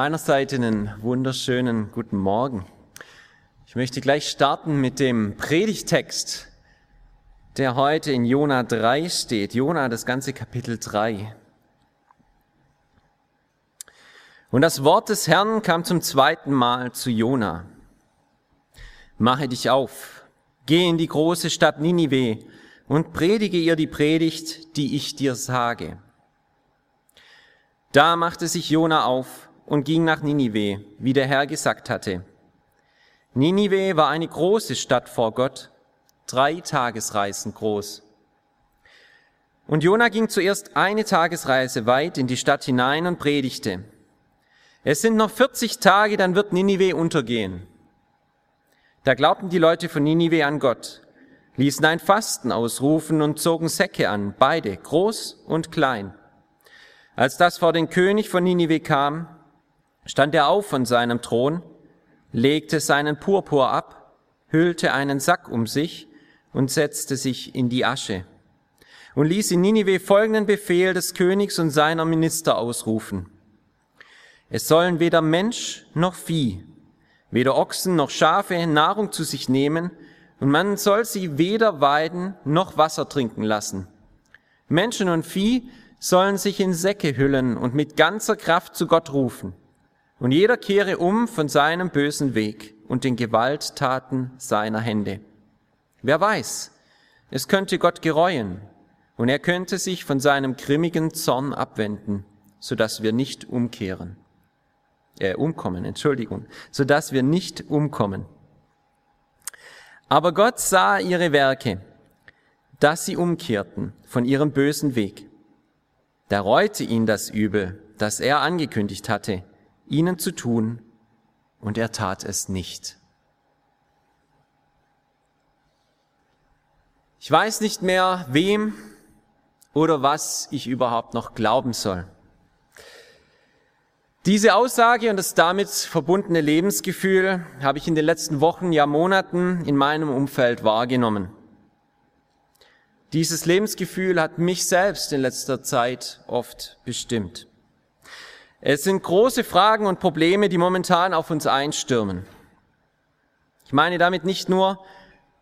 Meiner Seite einen wunderschönen guten Morgen. Ich möchte gleich starten mit dem Predigtext, der heute in Jona 3 steht. Jona, das ganze Kapitel 3. Und das Wort des Herrn kam zum zweiten Mal zu Jona. Mache dich auf, geh in die große Stadt Ninive und predige ihr die Predigt, die ich dir sage. Da machte sich Jona auf und ging nach Ninive, wie der Herr gesagt hatte. Ninive war eine große Stadt vor Gott, drei Tagesreisen groß. Und Jona ging zuerst eine Tagesreise weit in die Stadt hinein und predigte. Es sind noch 40 Tage, dann wird Ninive untergehen. Da glaubten die Leute von Ninive an Gott, ließen ein Fasten ausrufen und zogen Säcke an, beide, groß und klein. Als das vor den König von Ninive kam, stand er auf von seinem Thron, legte seinen Purpur ab, hüllte einen Sack um sich und setzte sich in die Asche und ließ in Ninive folgenden Befehl des Königs und seiner Minister ausrufen. Es sollen weder Mensch noch Vieh, weder Ochsen noch Schafe Nahrung zu sich nehmen, und man soll sie weder weiden noch Wasser trinken lassen. Menschen und Vieh sollen sich in Säcke hüllen und mit ganzer Kraft zu Gott rufen. Und jeder kehre um von seinem bösen Weg und den Gewalttaten seiner Hände. Wer weiß, es könnte Gott gereuen und er könnte sich von seinem grimmigen Zorn abwenden, so dass wir nicht umkehren. Äh, umkommen, Entschuldigung, so dass wir nicht umkommen. Aber Gott sah ihre Werke, dass sie umkehrten von ihrem bösen Weg. Da reute ihn das Übel, das er angekündigt hatte, ihnen zu tun, und er tat es nicht. Ich weiß nicht mehr, wem oder was ich überhaupt noch glauben soll. Diese Aussage und das damit verbundene Lebensgefühl habe ich in den letzten Wochen, ja Monaten in meinem Umfeld wahrgenommen. Dieses Lebensgefühl hat mich selbst in letzter Zeit oft bestimmt. Es sind große Fragen und Probleme, die momentan auf uns einstürmen. Ich meine damit nicht nur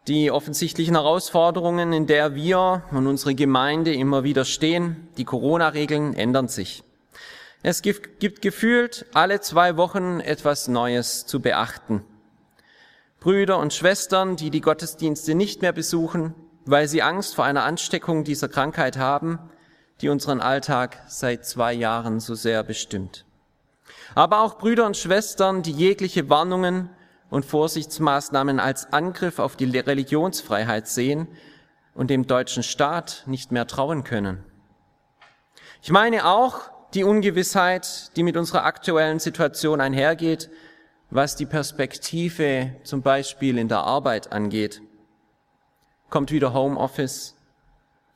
die offensichtlichen Herausforderungen, in der wir und unsere Gemeinde immer wieder stehen. Die Corona-Regeln ändern sich. Es gibt, gefühlt alle zwei Wochen etwas Neues zu beachten. Brüder und Schwestern, die die Gottesdienste nicht mehr besuchen, weil sie Angst vor einer Ansteckung dieser Krankheit haben, die unseren Alltag seit zwei Jahren so sehr bestimmt. Aber auch Brüder und Schwestern, die jegliche Warnungen und Vorsichtsmaßnahmen als Angriff auf die Religionsfreiheit sehen und dem deutschen Staat nicht mehr trauen können. Ich meine auch die Ungewissheit, die mit unserer aktuellen Situation einhergeht, was die Perspektive zum Beispiel in der Arbeit angeht. Kommt wieder Homeoffice?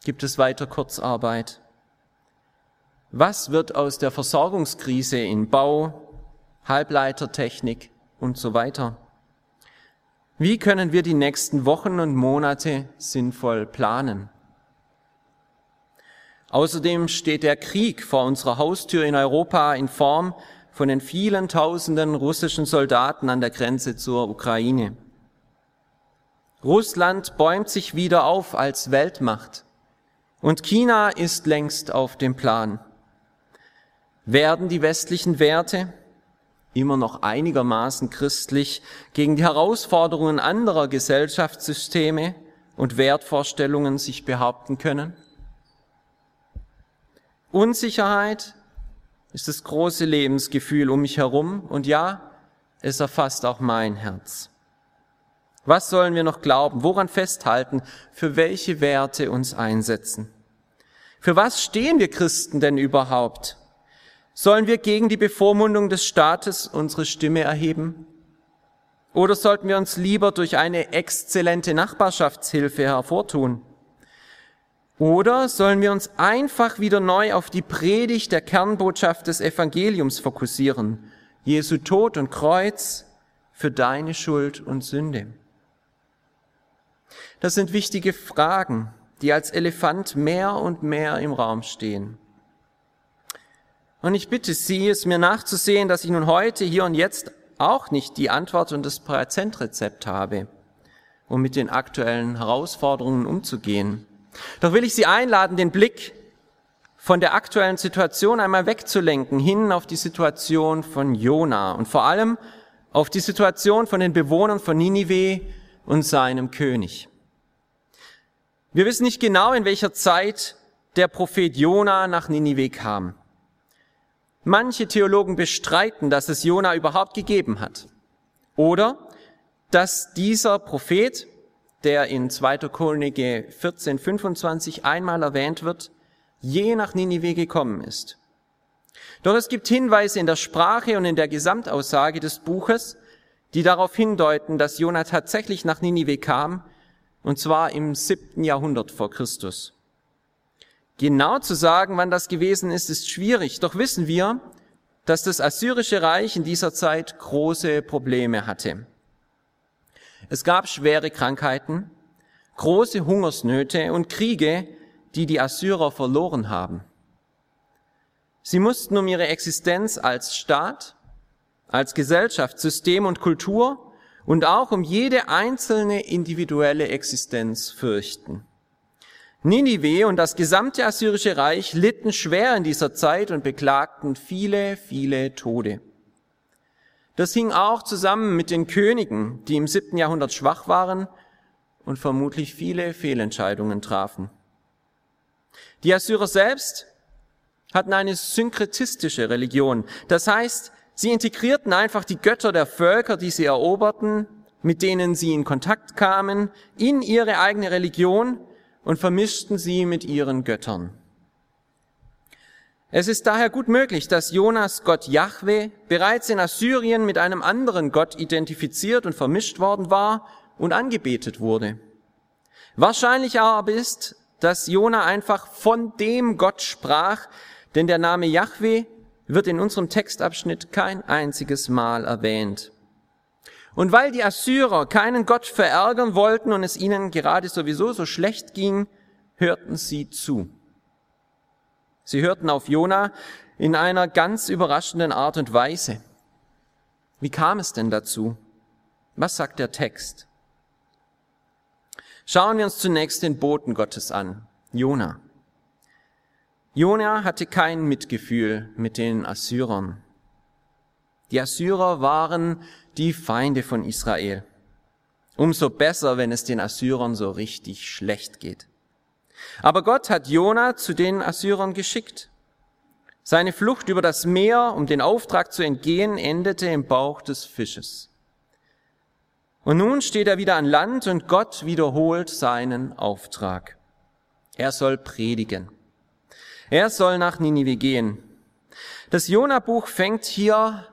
Gibt es weiter Kurzarbeit? Was wird aus der Versorgungskrise in Bau, Halbleitertechnik und so weiter? Wie können wir die nächsten Wochen und Monate sinnvoll planen? Außerdem steht der Krieg vor unserer Haustür in Europa in Form von den vielen tausenden russischen Soldaten an der Grenze zur Ukraine. Russland bäumt sich wieder auf als Weltmacht und China ist längst auf dem Plan werden die westlichen Werte, immer noch einigermaßen christlich, gegen die Herausforderungen anderer Gesellschaftssysteme und Wertvorstellungen sich behaupten können? Unsicherheit ist das große Lebensgefühl um mich herum und ja, es erfasst auch mein Herz. Was sollen wir noch glauben? Woran festhalten? Für welche Werte uns einsetzen? Für was stehen wir Christen denn überhaupt? Sollen wir gegen die Bevormundung des Staates unsere Stimme erheben? Oder sollten wir uns lieber durch eine exzellente Nachbarschaftshilfe hervortun? Oder sollen wir uns einfach wieder neu auf die Predigt der Kernbotschaft des Evangeliums fokussieren? Jesu Tod und Kreuz für deine Schuld und Sünde. Das sind wichtige Fragen, die als Elefant mehr und mehr im Raum stehen. Und ich bitte Sie, es mir nachzusehen, dass ich nun heute, hier und jetzt auch nicht die Antwort und das Patentrezept habe, um mit den aktuellen Herausforderungen umzugehen. Doch will ich Sie einladen, den Blick von der aktuellen Situation einmal wegzulenken, hin auf die Situation von Jona und vor allem auf die Situation von den Bewohnern von Ninive und seinem König. Wir wissen nicht genau, in welcher Zeit der Prophet Jona nach Ninive kam. Manche Theologen bestreiten, dass es Jona überhaupt gegeben hat. Oder dass dieser Prophet, der in 2. Könige 14, 25 einmal erwähnt wird, je nach Ninive gekommen ist. Doch es gibt Hinweise in der Sprache und in der Gesamtaussage des Buches, die darauf hindeuten, dass Jona tatsächlich nach Ninive kam, und zwar im siebten Jahrhundert vor Christus. Genau zu sagen, wann das gewesen ist, ist schwierig. Doch wissen wir, dass das assyrische Reich in dieser Zeit große Probleme hatte. Es gab schwere Krankheiten, große Hungersnöte und Kriege, die die Assyrer verloren haben. Sie mussten um ihre Existenz als Staat, als Gesellschaft, System und Kultur und auch um jede einzelne individuelle Existenz fürchten. Ninive und das gesamte assyrische Reich litten schwer in dieser Zeit und beklagten viele, viele Tode. Das hing auch zusammen mit den Königen, die im siebten Jahrhundert schwach waren und vermutlich viele Fehlentscheidungen trafen. Die Assyrer selbst hatten eine synkretistische Religion. Das heißt, sie integrierten einfach die Götter der Völker, die sie eroberten, mit denen sie in Kontakt kamen, in ihre eigene Religion und vermischten sie mit ihren Göttern. Es ist daher gut möglich, dass Jonas Gott Jahwe bereits in Assyrien mit einem anderen Gott identifiziert und vermischt worden war und angebetet wurde. Wahrscheinlich aber ist, dass Jona einfach von dem Gott sprach, denn der Name Jahwe wird in unserem Textabschnitt kein einziges Mal erwähnt. Und weil die Assyrer keinen Gott verärgern wollten und es ihnen gerade sowieso so schlecht ging, hörten sie zu. Sie hörten auf Jona in einer ganz überraschenden Art und Weise. Wie kam es denn dazu? Was sagt der Text? Schauen wir uns zunächst den Boten Gottes an, Jona. Jona hatte kein Mitgefühl mit den Assyrern. Die Assyrer waren die Feinde von Israel. Umso besser, wenn es den Assyrern so richtig schlecht geht. Aber Gott hat Jona zu den Assyrern geschickt. Seine Flucht über das Meer, um den Auftrag zu entgehen, endete im Bauch des Fisches. Und nun steht er wieder an Land und Gott wiederholt seinen Auftrag. Er soll predigen. Er soll nach Ninive gehen. Das Jona-Buch fängt hier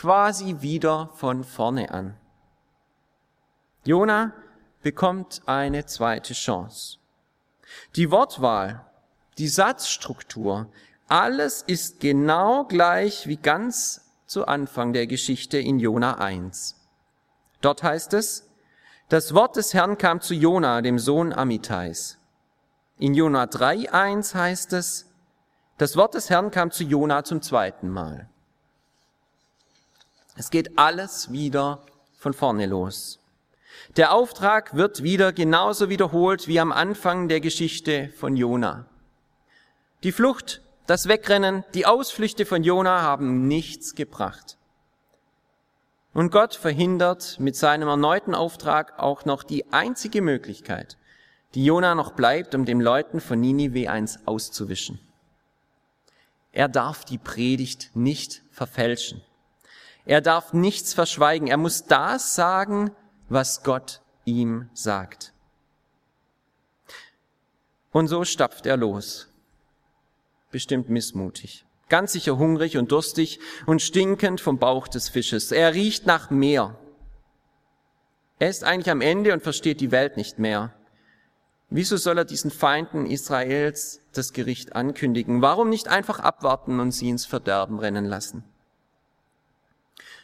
quasi wieder von vorne an. Jona bekommt eine zweite Chance. Die Wortwahl, die Satzstruktur, alles ist genau gleich wie ganz zu Anfang der Geschichte in Jona 1. Dort heißt es, das Wort des Herrn kam zu Jona, dem Sohn Amitais. In Jona 3.1 heißt es, das Wort des Herrn kam zu Jona zum zweiten Mal. Es geht alles wieder von vorne los. Der Auftrag wird wieder genauso wiederholt wie am Anfang der Geschichte von Jona. Die Flucht, das Wegrennen, die Ausflüchte von Jona haben nichts gebracht. Und Gott verhindert mit seinem erneuten Auftrag auch noch die einzige Möglichkeit, die Jona noch bleibt, um den Leuten von Ninive eins auszuwischen. Er darf die Predigt nicht verfälschen. Er darf nichts verschweigen. Er muss das sagen, was Gott ihm sagt. Und so stapft er los. Bestimmt missmutig, ganz sicher hungrig und durstig und stinkend vom Bauch des Fisches. Er riecht nach Meer. Er ist eigentlich am Ende und versteht die Welt nicht mehr. Wieso soll er diesen Feinden Israels das Gericht ankündigen? Warum nicht einfach abwarten und sie ins Verderben rennen lassen?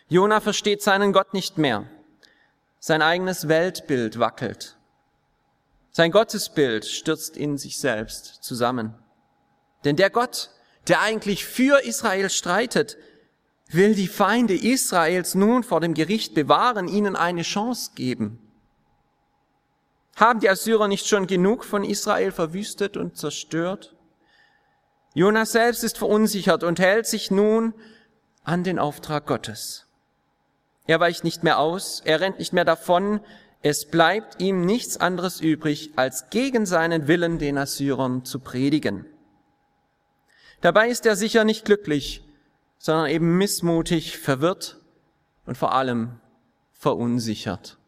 Jona versteht seinen Gott nicht mehr. Sein eigenes Weltbild wackelt. Sein Gottesbild stürzt in sich selbst zusammen. Denn der Gott, der eigentlich für Israel streitet, will die Feinde Israels nun vor dem Gericht bewahren, ihnen eine Chance geben. Haben die Assyrer nicht schon genug von Israel verwüstet und zerstört? Jonas selbst ist verunsichert und hält sich nun an den Auftrag Gottes. Er weicht nicht mehr aus, er rennt nicht mehr davon, es bleibt ihm nichts anderes übrig, als gegen seinen Willen den Assyrern zu predigen. Dabei ist er sicher nicht glücklich, sondern eben missmutig, verwirrt und vor allem verunsichert.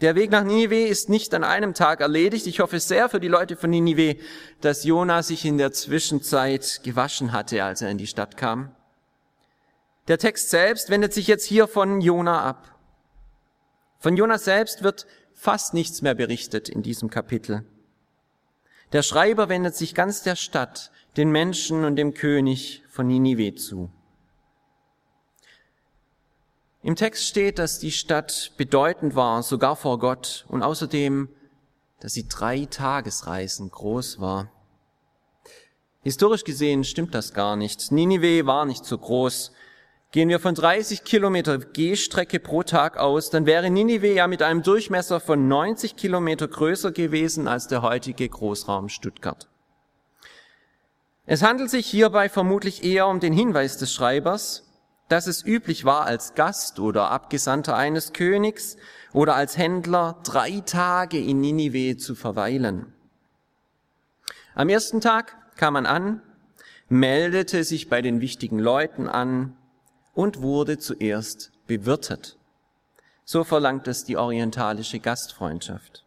Der Weg nach Ninive ist nicht an einem Tag erledigt. Ich hoffe sehr für die Leute von Ninive, dass Jona sich in der Zwischenzeit gewaschen hatte, als er in die Stadt kam. Der Text selbst wendet sich jetzt hier von Jona ab. Von Jona selbst wird fast nichts mehr berichtet in diesem Kapitel. Der Schreiber wendet sich ganz der Stadt, den Menschen und dem König von Ninive zu. Im Text steht, dass die Stadt bedeutend war, sogar vor Gott, und außerdem, dass sie drei Tagesreisen groß war. Historisch gesehen stimmt das gar nicht. Ninive war nicht so groß. Gehen wir von 30 Kilometer Gehstrecke pro Tag aus, dann wäre Ninive ja mit einem Durchmesser von 90 Kilometer größer gewesen als der heutige Großraum Stuttgart. Es handelt sich hierbei vermutlich eher um den Hinweis des Schreibers, dass es üblich war, als Gast oder Abgesandter eines Königs oder als Händler drei Tage in Ninive zu verweilen. Am ersten Tag kam man an, meldete sich bei den wichtigen Leuten an und wurde zuerst bewirtet. So verlangt es die orientalische Gastfreundschaft.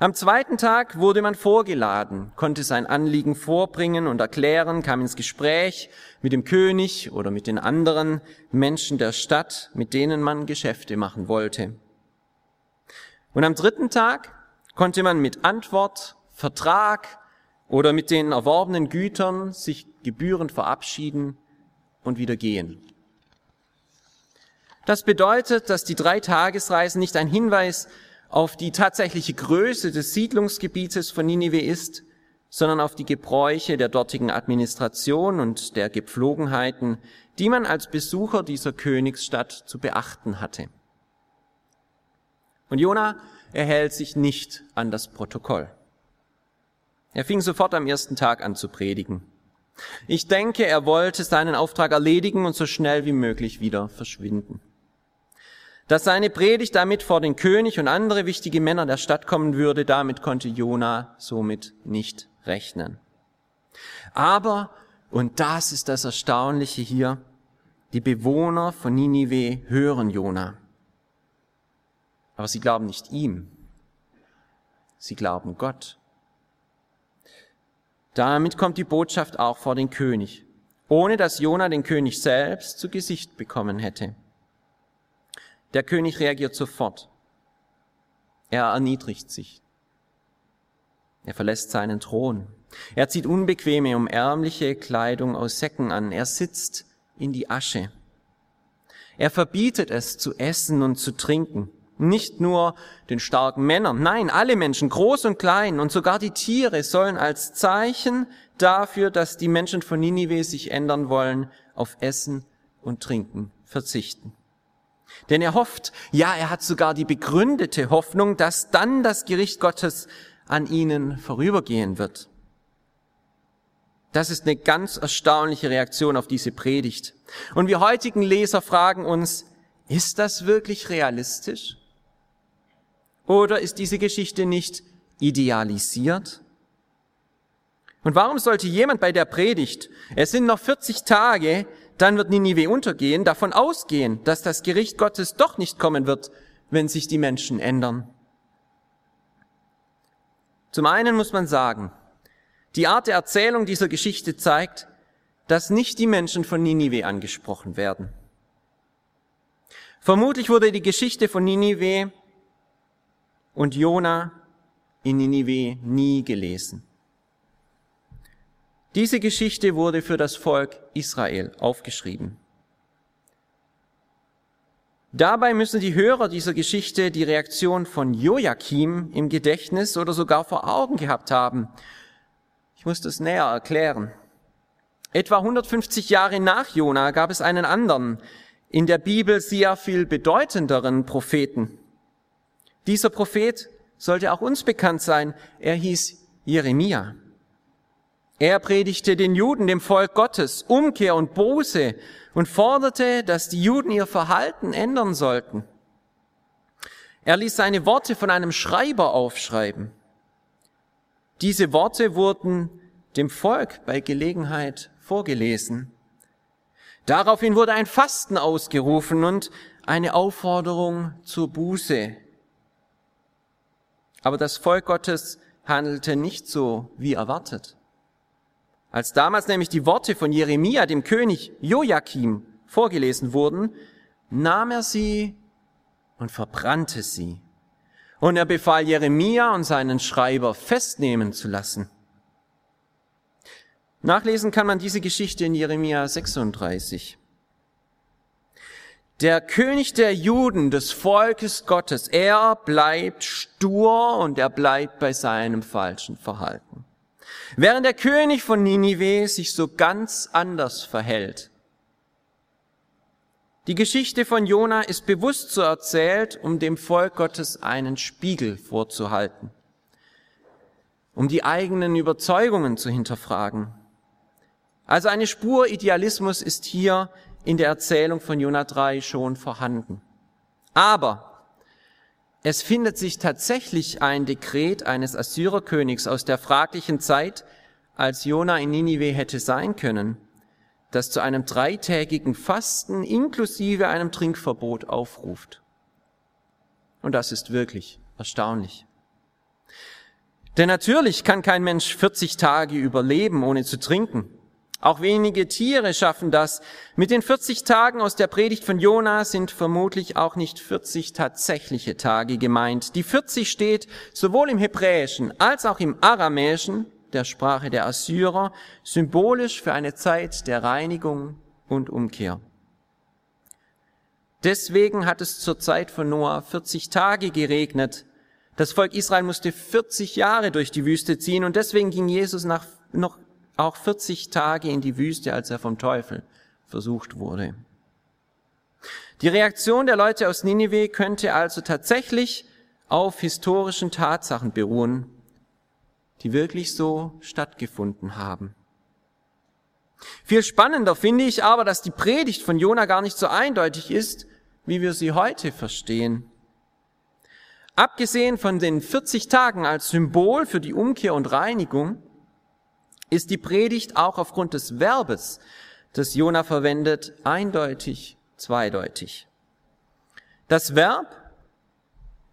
Am zweiten Tag wurde man vorgeladen, konnte sein Anliegen vorbringen und erklären, kam ins Gespräch mit dem König oder mit den anderen Menschen der Stadt, mit denen man Geschäfte machen wollte. Und am dritten Tag konnte man mit Antwort, Vertrag oder mit den erworbenen Gütern sich gebührend verabschieden und wieder gehen. Das bedeutet, dass die drei Tagesreisen nicht ein Hinweis auf die tatsächliche Größe des Siedlungsgebietes von Ninive ist, sondern auf die Gebräuche der dortigen Administration und der Gepflogenheiten, die man als Besucher dieser Königsstadt zu beachten hatte. Und Jona erhält sich nicht an das Protokoll. Er fing sofort am ersten Tag an zu predigen. Ich denke, er wollte seinen Auftrag erledigen und so schnell wie möglich wieder verschwinden. Dass seine Predigt damit vor den König und andere wichtige Männer der Stadt kommen würde, damit konnte Jona somit nicht rechnen. Aber, und das ist das Erstaunliche hier, die Bewohner von Ninive hören Jona. Aber sie glauben nicht ihm. Sie glauben Gott. Damit kommt die Botschaft auch vor den König, ohne dass Jona den König selbst zu Gesicht bekommen hätte. Der König reagiert sofort. Er erniedrigt sich. Er verlässt seinen Thron. Er zieht unbequeme, umärmliche Kleidung aus Säcken an. Er sitzt in die Asche. Er verbietet es zu essen und zu trinken. Nicht nur den starken Männern, nein, alle Menschen, groß und klein und sogar die Tiere sollen als Zeichen dafür, dass die Menschen von Ninive sich ändern wollen, auf Essen und Trinken verzichten. Denn er hofft, ja, er hat sogar die begründete Hoffnung, dass dann das Gericht Gottes an ihnen vorübergehen wird. Das ist eine ganz erstaunliche Reaktion auf diese Predigt. Und wir heutigen Leser fragen uns, ist das wirklich realistisch? Oder ist diese Geschichte nicht idealisiert? Und warum sollte jemand bei der Predigt, es sind noch 40 Tage, dann wird Ninive untergehen, davon ausgehen, dass das Gericht Gottes doch nicht kommen wird, wenn sich die Menschen ändern. Zum einen muss man sagen, Die Art der Erzählung dieser Geschichte zeigt, dass nicht die Menschen von Ninive angesprochen werden. Vermutlich wurde die Geschichte von Ninive und Jona in Ninive nie gelesen. Diese Geschichte wurde für das Volk Israel aufgeschrieben. Dabei müssen die Hörer dieser Geschichte die Reaktion von Joachim im Gedächtnis oder sogar vor Augen gehabt haben. Ich muss das näher erklären. Etwa 150 Jahre nach Jona gab es einen anderen, in der Bibel sehr viel bedeutenderen Propheten. Dieser Prophet sollte auch uns bekannt sein. Er hieß Jeremia. Er predigte den Juden, dem Volk Gottes, Umkehr und Buße und forderte, dass die Juden ihr Verhalten ändern sollten. Er ließ seine Worte von einem Schreiber aufschreiben. Diese Worte wurden dem Volk bei Gelegenheit vorgelesen. Daraufhin wurde ein Fasten ausgerufen und eine Aufforderung zur Buße. Aber das Volk Gottes handelte nicht so wie erwartet. Als damals nämlich die Worte von Jeremia, dem König Joachim, vorgelesen wurden, nahm er sie und verbrannte sie. Und er befahl Jeremia und seinen Schreiber festnehmen zu lassen. Nachlesen kann man diese Geschichte in Jeremia 36. Der König der Juden, des Volkes Gottes, er bleibt stur und er bleibt bei seinem falschen Verhalten. Während der König von Ninive sich so ganz anders verhält. Die Geschichte von Jona ist bewusst so erzählt, um dem Volk Gottes einen Spiegel vorzuhalten, um die eigenen Überzeugungen zu hinterfragen. Also eine Spur Idealismus ist hier in der Erzählung von Jona 3 schon vorhanden. Aber es findet sich tatsächlich ein Dekret eines Assyrerkönigs aus der fraglichen Zeit, als Jona in Ninive hätte sein können, das zu einem dreitägigen Fasten inklusive einem Trinkverbot aufruft. Und das ist wirklich erstaunlich. Denn natürlich kann kein Mensch 40 Tage überleben, ohne zu trinken. Auch wenige Tiere schaffen das. Mit den 40 Tagen aus der Predigt von Jona sind vermutlich auch nicht 40 tatsächliche Tage gemeint. Die 40 steht sowohl im Hebräischen als auch im Aramäischen, der Sprache der Assyrer, symbolisch für eine Zeit der Reinigung und Umkehr. Deswegen hat es zur Zeit von Noah 40 Tage geregnet. Das Volk Israel musste 40 Jahre durch die Wüste ziehen und deswegen ging Jesus nach, noch auch 40 Tage in die Wüste, als er vom Teufel versucht wurde. Die Reaktion der Leute aus Ninive könnte also tatsächlich auf historischen Tatsachen beruhen, die wirklich so stattgefunden haben. Viel spannender finde ich aber, dass die Predigt von Jona gar nicht so eindeutig ist, wie wir sie heute verstehen. Abgesehen von den 40 Tagen als Symbol für die Umkehr und Reinigung, ist die Predigt auch aufgrund des Verbes, das Jona verwendet, eindeutig zweideutig. Das Verb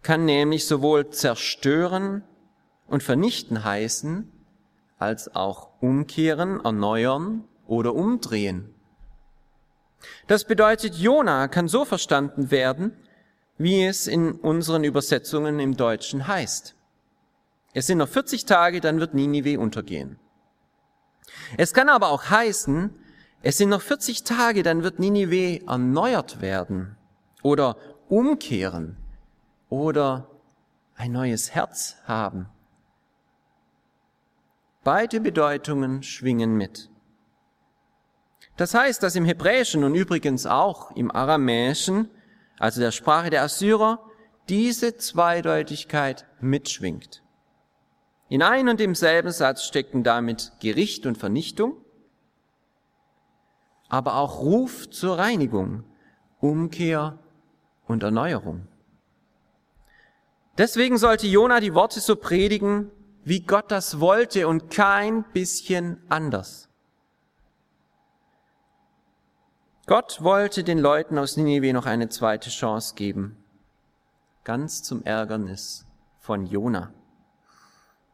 kann nämlich sowohl zerstören und vernichten heißen, als auch umkehren, erneuern oder umdrehen. Das bedeutet, Jona kann so verstanden werden, wie es in unseren Übersetzungen im Deutschen heißt. Es sind noch 40 Tage, dann wird Ninive untergehen. Es kann aber auch heißen, es sind noch 40 Tage, dann wird Ninive erneuert werden oder umkehren oder ein neues Herz haben. Beide Bedeutungen schwingen mit. Das heißt, dass im Hebräischen und übrigens auch im Aramäischen, also der Sprache der Assyrer, diese Zweideutigkeit mitschwingt. In ein und demselben Satz stecken damit Gericht und Vernichtung, aber auch Ruf zur Reinigung, Umkehr und Erneuerung. Deswegen sollte Jona die Worte so predigen, wie Gott das wollte und kein bisschen anders. Gott wollte den Leuten aus Ninive noch eine zweite Chance geben, ganz zum Ärgernis von Jona.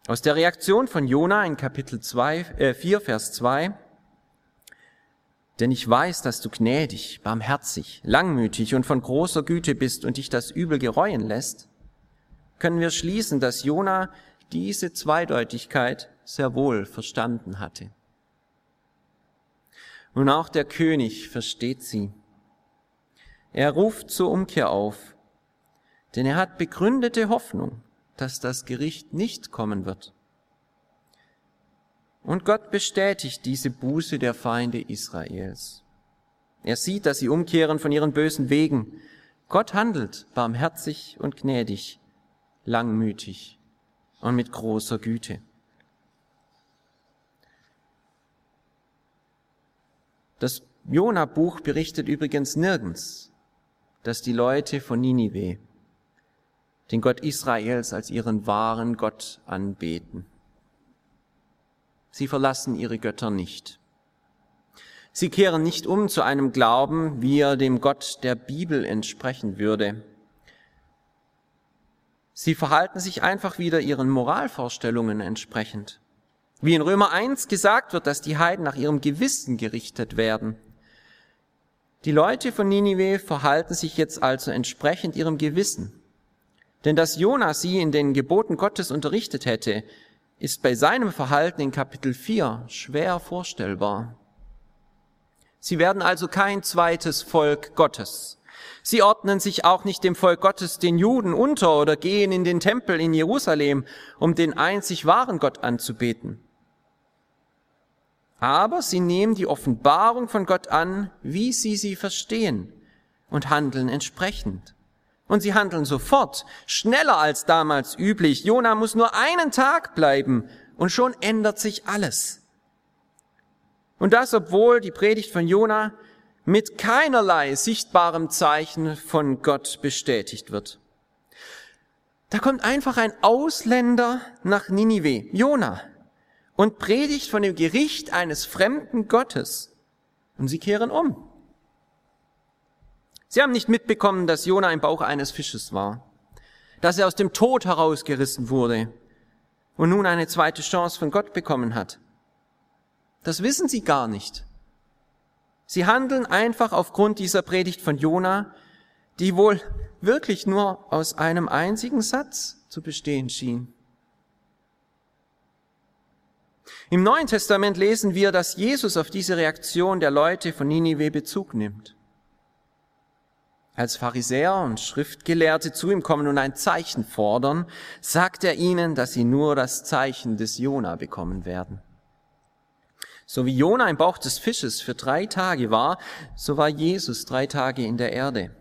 Aus der Reaktion von Jona in Kapitel 2, äh 4, Vers 2, denn ich weiß, dass du gnädig, barmherzig, langmütig und von großer Güte bist und dich das Übel gereuen lässt, können wir schließen, dass Jona diese Zweideutigkeit sehr wohl verstanden hatte. Und auch der König versteht sie. Er ruft zur Umkehr auf, denn er hat begründete Hoffnung, dass das Gericht nicht kommen wird. Und Gott bestätigt diese Buße der Feinde Israels. Er sieht, dass sie umkehren von ihren bösen Wegen. Gott handelt barmherzig und gnädig, langmütig und mit großer Güte. Das Jona-Buch berichtet übrigens nirgends, dass die Leute von Ninive den Gott Israels als ihren wahren Gott anbeten. Sie verlassen ihre Götter nicht. Sie kehren nicht um zu einem Glauben, wie er dem Gott der Bibel entsprechen würde. Sie verhalten sich einfach wieder ihren Moralvorstellungen entsprechend. Wie in Römer 1 gesagt wird, dass die Heiden nach ihrem Gewissen gerichtet werden. Die Leute von Ninive verhalten sich jetzt also entsprechend ihrem Gewissen. Denn dass Jonas sie in den Geboten Gottes unterrichtet hätte, ist bei seinem Verhalten in Kapitel 4 schwer vorstellbar. Sie werden also kein zweites Volk Gottes. Sie ordnen sich auch nicht dem Volk Gottes, den Juden, unter oder gehen in den Tempel in Jerusalem, um den einzig wahren Gott anzubeten. Aber sie nehmen die Offenbarung von Gott an, wie sie sie verstehen und handeln entsprechend. Und sie handeln sofort, schneller als damals üblich. Jona muss nur einen Tag bleiben und schon ändert sich alles. Und das, obwohl die Predigt von Jona mit keinerlei sichtbarem Zeichen von Gott bestätigt wird. Da kommt einfach ein Ausländer nach Ninive, Jona, und predigt von dem Gericht eines fremden Gottes. Und sie kehren um. Sie haben nicht mitbekommen, dass Jona im Bauch eines Fisches war, dass er aus dem Tod herausgerissen wurde und nun eine zweite Chance von Gott bekommen hat. Das wissen sie gar nicht. Sie handeln einfach aufgrund dieser Predigt von Jona, die wohl wirklich nur aus einem einzigen Satz zu bestehen schien. Im Neuen Testament lesen wir, dass Jesus auf diese Reaktion der Leute von Ninive Bezug nimmt. Als Pharisäer und Schriftgelehrte zu ihm kommen und ein Zeichen fordern, sagt er ihnen, dass sie nur das Zeichen des Jona bekommen werden. So wie Jona im Bauch des Fisches für drei Tage war, so war Jesus drei Tage in der Erde.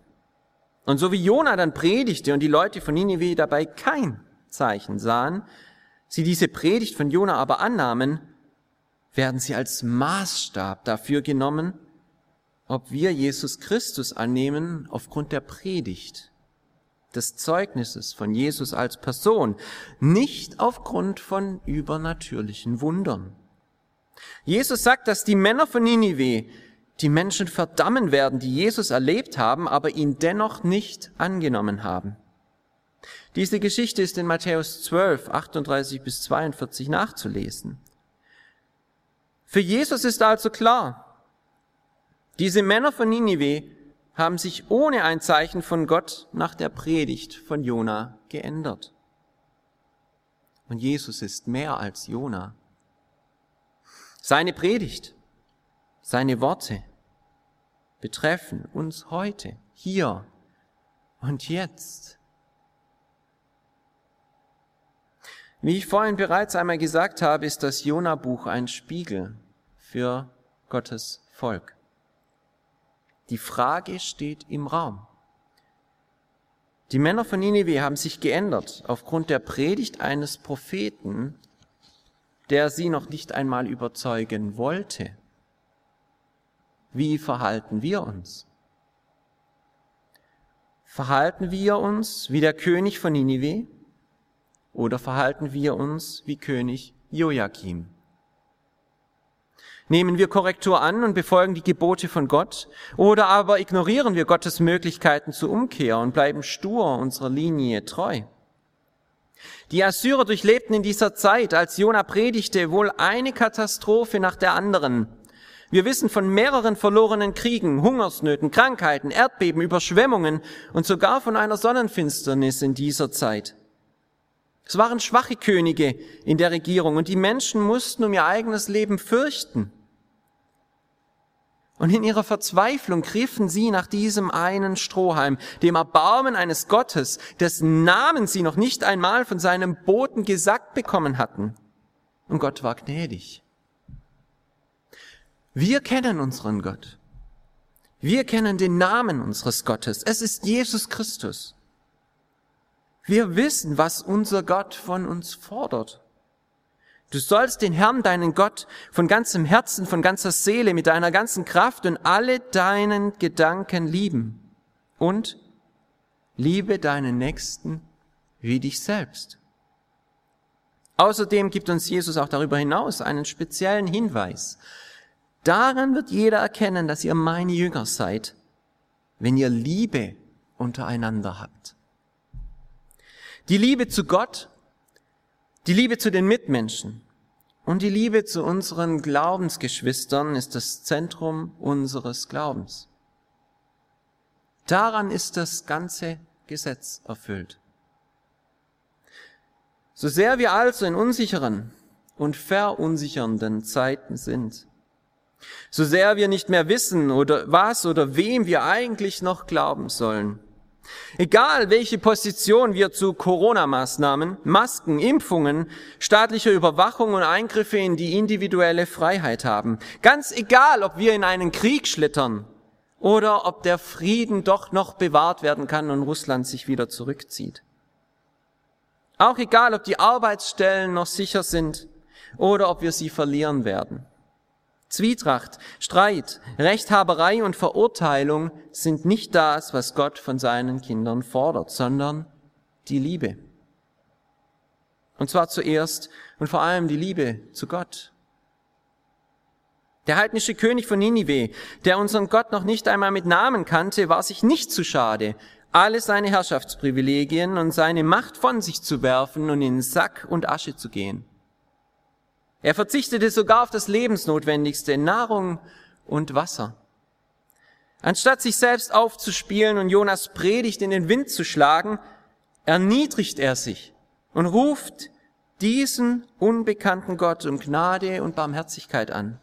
Und so wie Jona dann predigte und die Leute von Ninive dabei kein Zeichen sahen, sie diese Predigt von Jona aber annahmen, werden sie als Maßstab dafür genommen, ob wir Jesus Christus annehmen aufgrund der Predigt, des Zeugnisses von Jesus als Person, nicht aufgrund von übernatürlichen Wundern. Jesus sagt, dass die Männer von Ninive die Menschen verdammen werden, die Jesus erlebt haben, aber ihn dennoch nicht angenommen haben. Diese Geschichte ist in Matthäus 12, 38 bis 42 nachzulesen. Für Jesus ist also klar, diese Männer von Ninive haben sich ohne ein Zeichen von Gott nach der Predigt von Jona geändert. Und Jesus ist mehr als Jona. Seine Predigt, seine Worte betreffen uns heute, hier und jetzt. Wie ich vorhin bereits einmal gesagt habe, ist das Jona-Buch ein Spiegel für Gottes Volk. Die Frage steht im Raum. Die Männer von Nineveh haben sich geändert aufgrund der Predigt eines Propheten, der sie noch nicht einmal überzeugen wollte. Wie verhalten wir uns? Verhalten wir uns wie der König von Ninive oder verhalten wir uns wie König Joachim? Nehmen wir Korrektur an und befolgen die Gebote von Gott oder aber ignorieren wir Gottes Möglichkeiten zur Umkehr und bleiben stur unserer Linie treu? Die Assyrer durchlebten in dieser Zeit, als Jona predigte, wohl eine Katastrophe nach der anderen. Wir wissen von mehreren verlorenen Kriegen, Hungersnöten, Krankheiten, Erdbeben, Überschwemmungen und sogar von einer Sonnenfinsternis in dieser Zeit. Es waren schwache Könige in der Regierung und die Menschen mussten um ihr eigenes Leben fürchten. Und in ihrer Verzweiflung griffen sie nach diesem einen Strohhalm, dem Erbarmen eines Gottes, dessen Namen sie noch nicht einmal von seinem Boten gesagt bekommen hatten. Und Gott war gnädig. Wir kennen unseren Gott. Wir kennen den Namen unseres Gottes. Es ist Jesus Christus. Wir wissen, was unser Gott von uns fordert. Du sollst den Herrn, deinen Gott, von ganzem Herzen, von ganzer Seele, mit deiner ganzen Kraft und alle deinen Gedanken lieben. Und liebe deinen Nächsten wie dich selbst. Außerdem gibt uns Jesus auch darüber hinaus einen speziellen Hinweis. Daran wird jeder erkennen, dass ihr meine Jünger seid, wenn ihr Liebe untereinander habt. Die Liebe zu Gott, die Liebe zu den Mitmenschen und die Liebe zu unseren Glaubensgeschwistern ist das Zentrum unseres Glaubens. Daran ist das ganze Gesetz erfüllt. So sehr wir also in unsicheren und verunsichernden Zeiten sind, so sehr wir nicht mehr wissen oder was oder wem wir eigentlich noch glauben sollen, Egal, welche Position wir zu Corona-Maßnahmen, Masken, Impfungen, staatlicher Überwachung und Eingriffe in die individuelle Freiheit haben. Ganz egal, ob wir in einen Krieg schlittern oder ob der Frieden doch noch bewahrt werden kann und Russland sich wieder zurückzieht. Auch egal, ob die Arbeitsstellen noch sicher sind oder ob wir sie verlieren werden. Zwietracht, Streit, Rechthaberei und Verurteilung sind nicht das, was Gott von seinen Kindern fordert, sondern die Liebe. Und zwar zuerst und vor allem die Liebe zu Gott. Der heidnische König von Ninive, der unseren Gott noch nicht einmal mit Namen kannte, war sich nicht zu schade, alle seine Herrschaftsprivilegien und seine Macht von sich zu werfen und in Sack und Asche zu gehen. Er verzichtete sogar auf das Lebensnotwendigste, Nahrung und Wasser. Anstatt sich selbst aufzuspielen und Jonas Predigt in den Wind zu schlagen, erniedrigt er sich und ruft diesen unbekannten Gott um Gnade und Barmherzigkeit an.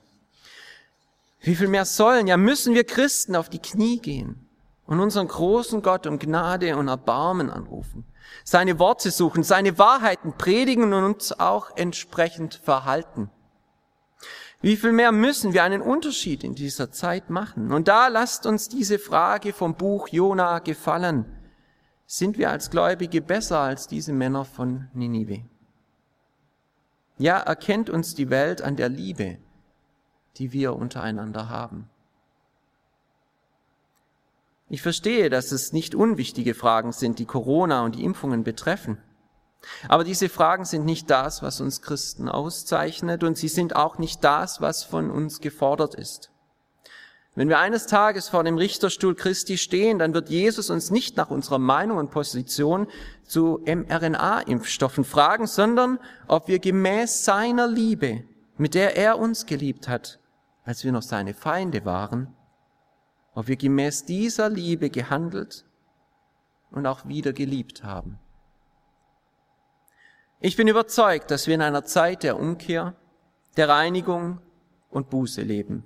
Wie viel mehr sollen, ja müssen wir Christen auf die Knie gehen und unseren großen Gott um Gnade und Erbarmen anrufen seine Worte suchen, seine Wahrheiten predigen und uns auch entsprechend verhalten. Wie viel mehr müssen wir einen Unterschied in dieser Zeit machen? Und da lasst uns diese Frage vom Buch Jona gefallen. Sind wir als Gläubige besser als diese Männer von Ninive? Ja, erkennt uns die Welt an der Liebe, die wir untereinander haben. Ich verstehe, dass es nicht unwichtige Fragen sind, die Corona und die Impfungen betreffen. Aber diese Fragen sind nicht das, was uns Christen auszeichnet und sie sind auch nicht das, was von uns gefordert ist. Wenn wir eines Tages vor dem Richterstuhl Christi stehen, dann wird Jesus uns nicht nach unserer Meinung und Position zu mRNA-Impfstoffen fragen, sondern ob wir gemäß seiner Liebe, mit der er uns geliebt hat, als wir noch seine Feinde waren, ob wir gemäß dieser Liebe gehandelt und auch wieder geliebt haben. Ich bin überzeugt, dass wir in einer Zeit der Umkehr, der Reinigung und Buße leben.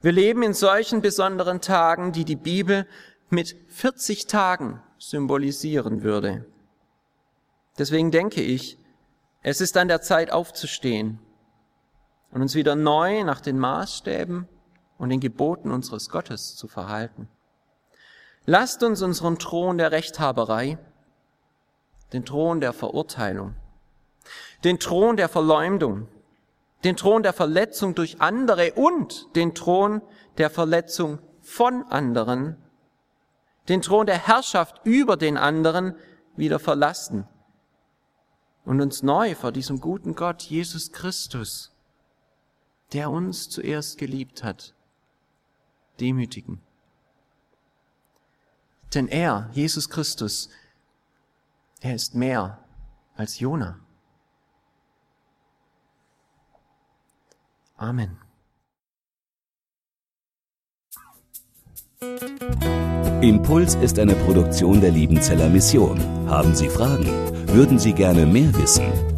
Wir leben in solchen besonderen Tagen, die die Bibel mit 40 Tagen symbolisieren würde. Deswegen denke ich, es ist an der Zeit aufzustehen und uns wieder neu nach den Maßstäben und den Geboten unseres Gottes zu verhalten. Lasst uns unseren Thron der Rechthaberei, den Thron der Verurteilung, den Thron der Verleumdung, den Thron der Verletzung durch andere und den Thron der Verletzung von anderen, den Thron der Herrschaft über den anderen wieder verlassen und uns neu vor diesem guten Gott, Jesus Christus, der uns zuerst geliebt hat, demütigen. Denn er, Jesus Christus, er ist mehr als Jona. Amen. Impuls ist eine Produktion der Liebenzeller Mission. Haben Sie Fragen? Würden Sie gerne mehr wissen?